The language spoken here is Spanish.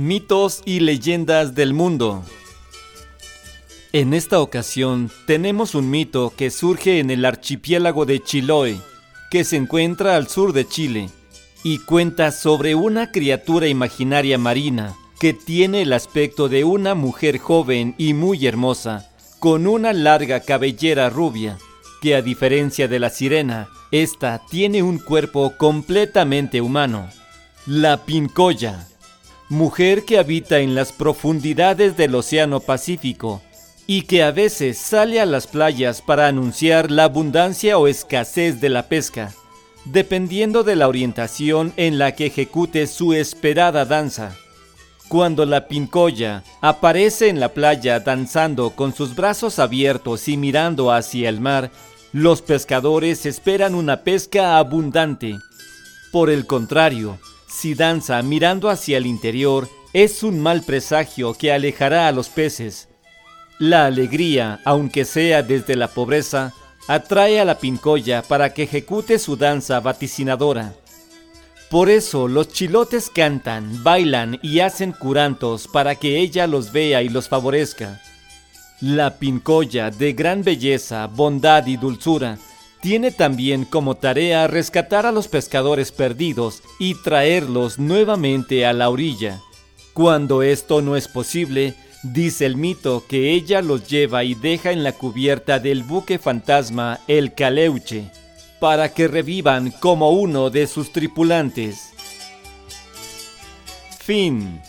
Mitos y leyendas del mundo. En esta ocasión tenemos un mito que surge en el archipiélago de Chiloé, que se encuentra al sur de Chile, y cuenta sobre una criatura imaginaria marina que tiene el aspecto de una mujer joven y muy hermosa, con una larga cabellera rubia, que a diferencia de la sirena, esta tiene un cuerpo completamente humano. La pincoya mujer que habita en las profundidades del Océano Pacífico y que a veces sale a las playas para anunciar la abundancia o escasez de la pesca, dependiendo de la orientación en la que ejecute su esperada danza. Cuando la pincoya aparece en la playa danzando con sus brazos abiertos y mirando hacia el mar, los pescadores esperan una pesca abundante. Por el contrario, si danza mirando hacia el interior, es un mal presagio que alejará a los peces. La alegría, aunque sea desde la pobreza, atrae a la pincoya para que ejecute su danza vaticinadora. Por eso los chilotes cantan, bailan y hacen curantos para que ella los vea y los favorezca. La pincoya, de gran belleza, bondad y dulzura, tiene también como tarea rescatar a los pescadores perdidos y traerlos nuevamente a la orilla. Cuando esto no es posible, dice el mito que ella los lleva y deja en la cubierta del buque fantasma el Caleuche, para que revivan como uno de sus tripulantes. Fin